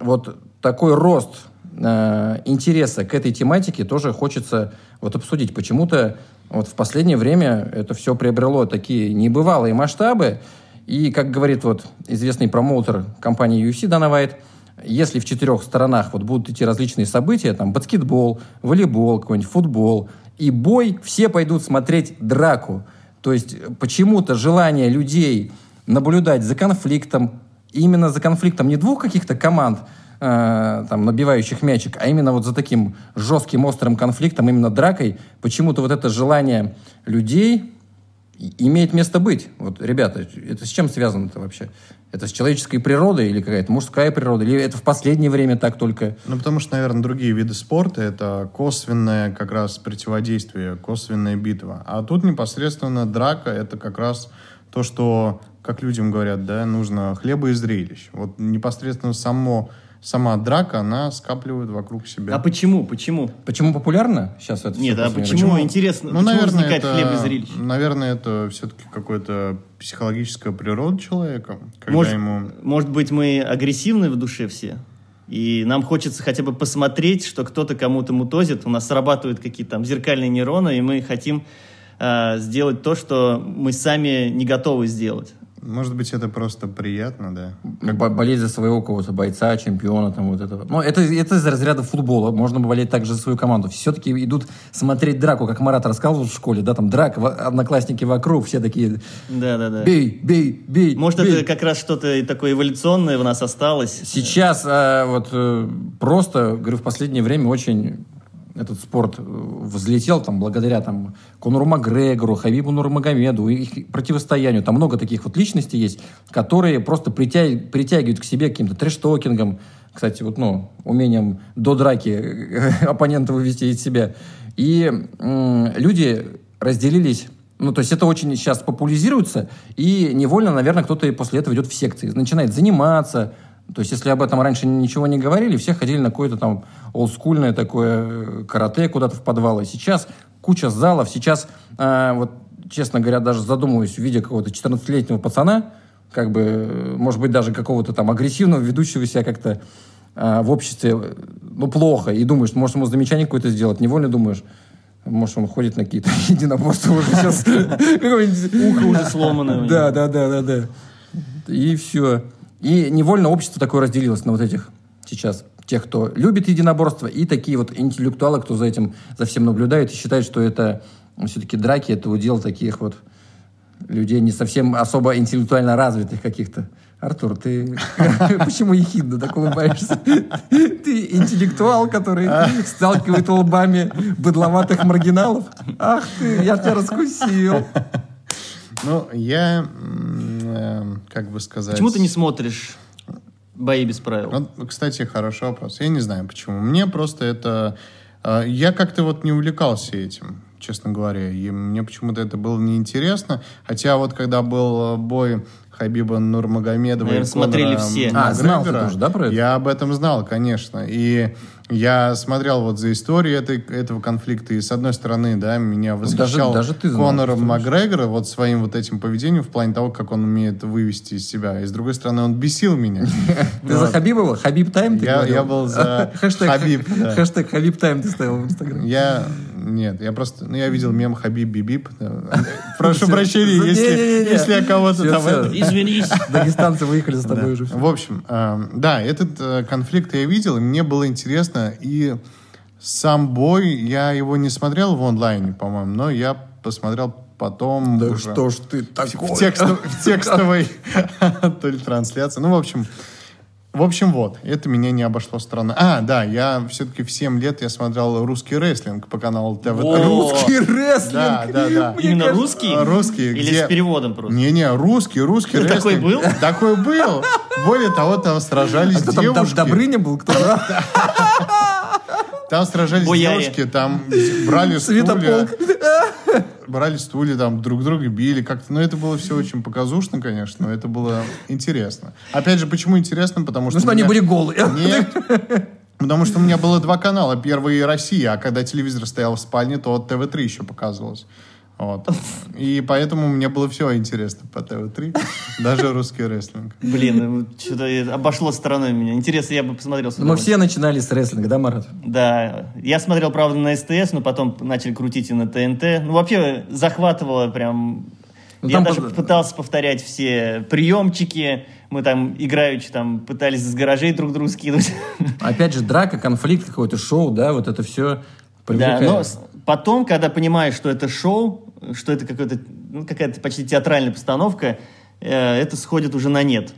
вот такой рост э, интереса к этой тематике тоже хочется вот обсудить. Почему-то вот в последнее время это все приобрело такие небывалые масштабы. И, как говорит вот известный промоутер компании UFC Дана Вайт, если в четырех сторонах вот будут идти различные события, там баскетбол, волейбол, какой-нибудь футбол и бой, все пойдут смотреть драку. То есть почему-то желание людей наблюдать за конфликтом, именно за конфликтом не двух каких-то команд, э, там, набивающих мячик, а именно вот за таким жестким, острым конфликтом, именно дракой, почему-то вот это желание людей имеет место быть. Вот, ребята, это с чем связано-то вообще? Это с человеческой природой или какая-то мужская природа? Или это в последнее время так только? Ну, потому что, наверное, другие виды спорта — это косвенное как раз противодействие, косвенная битва. А тут непосредственно драка — это как раз то, что, как людям говорят, да, нужно хлеба и зрелищ. Вот непосредственно само, сама драка, она скапливает вокруг себя. А почему? Почему? Почему популярно сейчас это Нет, а почему, мира? интересно? Ну, почему наверное, возникает это, хлеб и зрелище? наверное, это все-таки какая-то психологическая природа человека, когда Может, ему... может быть, мы агрессивны в душе все? И нам хочется хотя бы посмотреть, что кто-то кому-то мутозит. У нас срабатывают какие-то там зеркальные нейроны, и мы хотим э, сделать то, что мы сами не готовы сделать. Может быть, это просто приятно, да? Бо- болеть за своего какого-то бойца, чемпиона, там вот этого. Но это, это из разряда футбола. Можно болеть также за свою команду. Все-таки идут смотреть драку, как Марат рассказывал в школе, да, там драка, одноклассники вокруг, все такие Да-да-да. бей, бей, бей. Может, бей». это как раз что-то такое эволюционное в нас осталось. Сейчас а, вот э, просто, говорю, в последнее время очень этот спорт э, взлетел там благодаря там Конору Макгрегору, Хабибу Нурмагомеду, их противостоянию. Там много таких вот личностей есть, которые просто притя- притягивают к себе каким-то трэш-токингом, кстати, вот, ну, умением до драки э, оппонента вывести из себя. И люди разделились ну, то есть это очень сейчас популяризируется, и невольно, наверное, кто-то и после этого идет в секции, начинает заниматься. То есть если об этом раньше ничего не говорили, все ходили на какое-то там олдскульное такое э, карате куда-то в подвалы. Сейчас куча залов, сейчас, э, вот, честно говоря, даже задумываюсь, видя какого-то 14-летнего пацана, как бы, э, может быть, даже какого-то там агрессивного, ведущего себя как-то э, в обществе, э, ну, плохо, и думаешь, может, ему замечание какое-то сделать, невольно думаешь, может, он ходит на какие-то единоборства уже сейчас. Ухо уже него. Да, да, да, да, да. И все. И невольно общество такое разделилось на вот этих сейчас тех, кто любит единоборство, и такие вот интеллектуалы, кто за этим, за всем наблюдает и считает, что это все-таки драки, это удел таких вот людей не совсем особо интеллектуально развитых каких-то. Артур, ты почему ехидно так улыбаешься? Ты интеллектуал, который сталкивает лбами быдловатых маргиналов? Ах ты, я тебя раскусил. Ну, я, м, э, как бы сказать... Почему ты не смотришь бои без правил? Вот, кстати, хороший вопрос. Я не знаю, почему. Мне просто это... э, Я как-то вот не увлекался этим, честно говоря. И мне почему-то это было неинтересно. Хотя вот когда был э, бой Хабиба Нурмагомедова Наверное, и Конора смотрели все. А, знал ты тоже, да, про это? Я об этом знал, конечно. И я смотрел вот за историей этой, этого конфликта, и с одной стороны, да, меня восхищал Ну, даже ты знал, Конор что ли? Макгрегора вот своим вот этим поведением в плане того, как он умеет вывести из себя. И с другой стороны, он бесил меня. Ты за Хабиба был? Хабиб Тайм ты Я- был за Хабиб. Хэштег Хабиб Тайм ты ставил в Инстаграме. Я... Нет, я просто... Ну, я видел мем Хабиб Бибип. Прошу прощения, Не-не-не-не. если, если я кого-то там... Извинись. Дагестанцы выехали за тобой уже. В общем, э, да, этот э, конфликт я видел, и мне было интересно. И сам бой, я его не смотрел в онлайне, по-моему, но я посмотрел потом Да что ж ты такой? в, текстов- в текстовой то ли трансляции. Ну, в общем, в общем, вот, это меня не обошло стороной. А, да, я все-таки в 7 лет я смотрел русский рестлинг по каналу ТВ. Русский рестлинг. Да, да, да. Именно русский? Русский, Или где- с переводом просто? Не-не, русский, русский Такой рестлинг. был? Такой был. Более того, там сражались А кто там, Доб- девушки. Добрыня был кто-то? Там сражались Бояре. девушки, там брали стулья. Брали стулья, там друг друга били как-то. Ну, это было все очень показушно, конечно, но это было интересно. Опять же, почему интересно? Потому что... Ну что у они меня- были голые. Нет. Потому что у меня было два канала. Первый Россия, а когда телевизор стоял в спальне, то ТВ-3 еще показывалось. Вот. И поэтому мне было все интересно по ТВ-3, даже русский рестлинг. Блин, что-то обошло стороной меня. Интересно, я бы посмотрел. с Мы все начинали с рестлинга, да, Марат? Да, я смотрел, правда, на СТС, но потом начали крутить и на ТНТ. Ну, вообще, захватывало прям... Ну, я даже под- пытался повторять все приемчики. Мы там, играючи, там, пытались из гаражей друг друга скидывать. Опять же, драка, конфликт, какое-то шоу, да, вот это все Да, привлекает. но с- потом, когда понимаешь, что это шоу, что это ну, какая-то почти театральная постановка, э, это сходит уже на нет.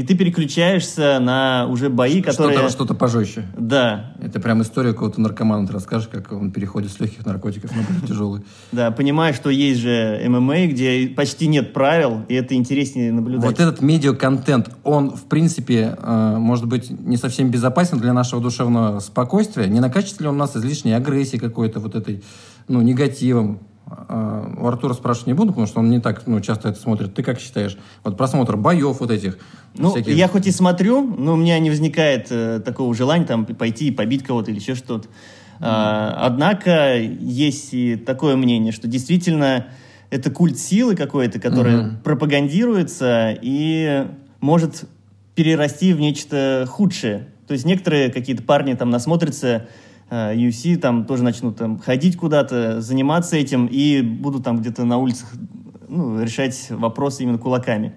И ты переключаешься на уже бои, которые... Что-то, что-то пожестче. Да, Это прям история какого-то наркомана. Ты расскажешь, как он переходит с легких наркотиков на более тяжелые. да, понимаешь, что есть же ММА, где почти нет правил, и это интереснее наблюдать. Вот этот медиа-контент, он, в принципе, э, может быть, не совсем безопасен для нашего душевного спокойствия. Не накачет ли он нас излишней агрессией какой-то, вот этой, ну, негативом? Э, У Артура спрашивать не буду, потому что он не так ну, часто это смотрит. Ты как считаешь? Вот просмотр боев вот этих Ну, всяких... я хоть и смотрю, но у меня не возникает э, такого желания там пойти и побить кого-то или еще что-то. А, однако есть и такое мнение, что действительно это культ силы какой-то, который пропагандируется и может перерасти в нечто худшее. То есть некоторые какие-то парни там насмотрятся э, UFC, там тоже начнут там ходить куда-то, заниматься этим и будут там где-то на улицах ну, решать вопросы именно кулаками.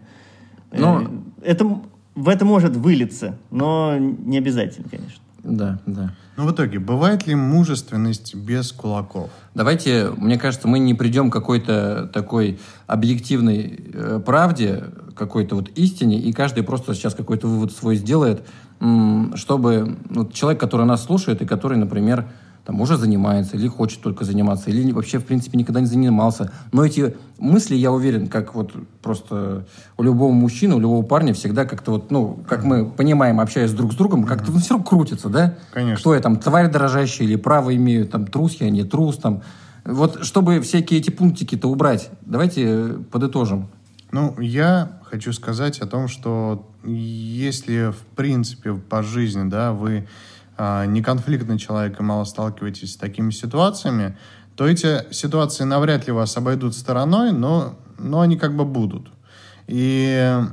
Но- Э, это, в это может вылиться, но не обязательно, конечно. Да, да. Ну, в итоге, бывает ли мужественность без кулаков? Давайте, мне кажется, мы не придем к какой-то такой объективной э, правде, какой-то вот истине, и каждый просто сейчас какой-то вывод свой сделает, чтобы вот человек, который нас слушает и который, например, там уже занимается или хочет только заниматься, или вообще, в принципе, никогда не занимался. Но эти мысли, я уверен, как вот просто у любого мужчины, у любого парня всегда как-то вот, ну, как мы понимаем, общаясь друг с другом, как-то ну, все равно крутится, да? Конечно. Кто я там, тварь дрожащая или право имею, там, трус я, не трус, там. Вот чтобы всякие эти пунктики-то убрать, давайте э, подытожим. Ну, я хочу сказать о том, что если, в принципе, по жизни, да, вы а, не конфликтный человек и мало сталкиваетесь с такими ситуациями, то эти ситуации навряд ли вас обойдут стороной, но, но они как бы будут. И э,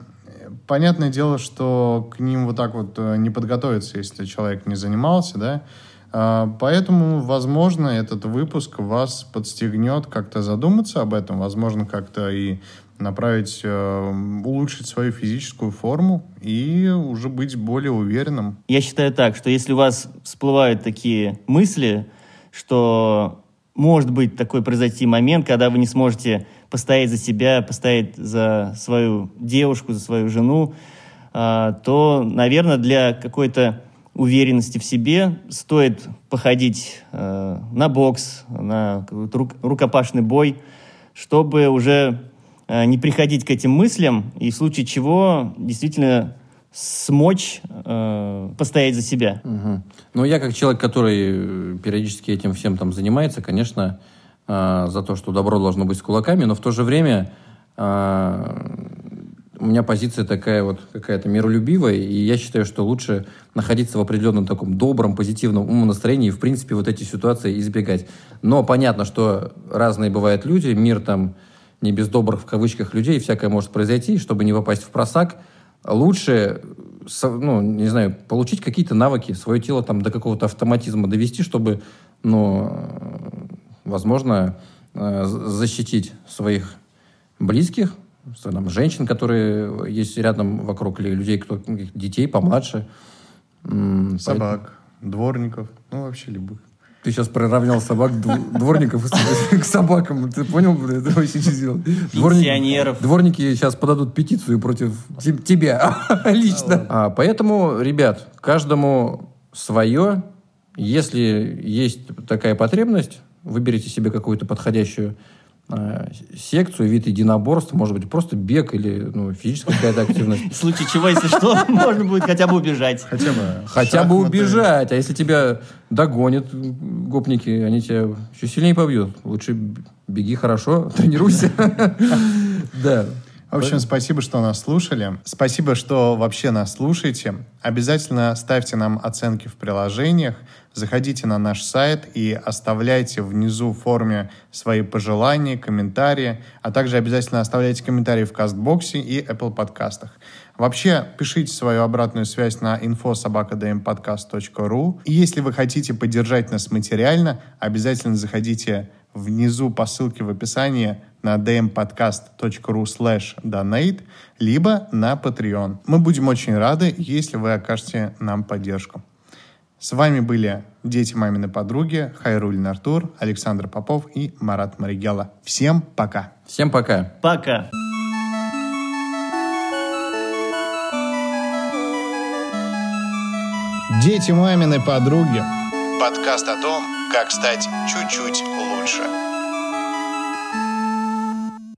понятное дело, что к ним вот так вот э, не подготовиться, если человек не занимался, да. А, Поэтому, возможно, этот выпуск вас подстегнет как-то задуматься об этом, возможно, как-то и направить, э, улучшить свою физическую форму и уже быть более уверенным. Я считаю так, что если у вас всплывают такие мысли, что может быть такой произойти момент, когда вы не сможете постоять за себя, постоять за свою девушку, за свою жену, а, то, наверное, для какой-то уверенности в себе стоит походить э, на бокс, на рукопашный бой, чтобы уже не приходить к этим мыслям и в случае чего действительно смочь э, постоять за себя. Мгм. Ну, я как человек, который э, периодически этим всем там занимается, конечно, э, за то, что добро должно быть с кулаками, но в то же время э, у меня позиция такая вот какая-то миролюбивая, и я считаю, что лучше находиться в определенном таком добром, позитивном умонастроении и, в принципе, вот эти ситуации избегать. Но понятно, что разные бывают люди, мир там не без добрых в кавычках людей, всякое может произойти, чтобы не попасть в просак, лучше ну, не знаю, получить какие-то навыки, свое тело там до какого-то автоматизма довести, чтобы, ну, возможно, э, защитить своих близких, там, женщин, которые есть рядом вокруг, или людей, кто, детей помладше. Собак, Поэтому... дворников, ну, вообще любых. Ты сейчас приравнял собак, дворников к собакам. Ты понял, это вообще что сделал? Пенсионеров. Дворники сейчас подадут петицию против тебя лично. А, поэтому, ребят, каждому свое. Если есть такая потребность, выберите себе какую-то подходящую секцию, вид единоборств, может быть, просто бег или ну, физическая какая-то активность. В случае чего, если что, можно будет хотя бы убежать. Хотя бы Хотя бы убежать. А если тебя догонят гопники, они тебя еще сильнее побьют. Лучше беги хорошо, тренируйся. Да. В общем, спасибо, что нас слушали. Спасибо, что вообще нас слушаете. Обязательно ставьте нам оценки в приложениях. Заходите на наш сайт и оставляйте внизу в форме свои пожелания, комментарии, а также обязательно оставляйте комментарии в Кастбоксе и Apple подкастах. Вообще, пишите свою обратную связь на info.sobakadmpodcast.ru. И если вы хотите поддержать нас материально, обязательно заходите внизу по ссылке в описании на dmpodcast.ru slash donate, либо на Patreon. Мы будем очень рады, если вы окажете нам поддержку. С вами были дети мамины подруги Хайрулин Артур, Александр Попов и Марат Маригела. Всем пока. Всем пока. Пока. Дети мамины подруги. Подкаст о том, как стать чуть-чуть лучше.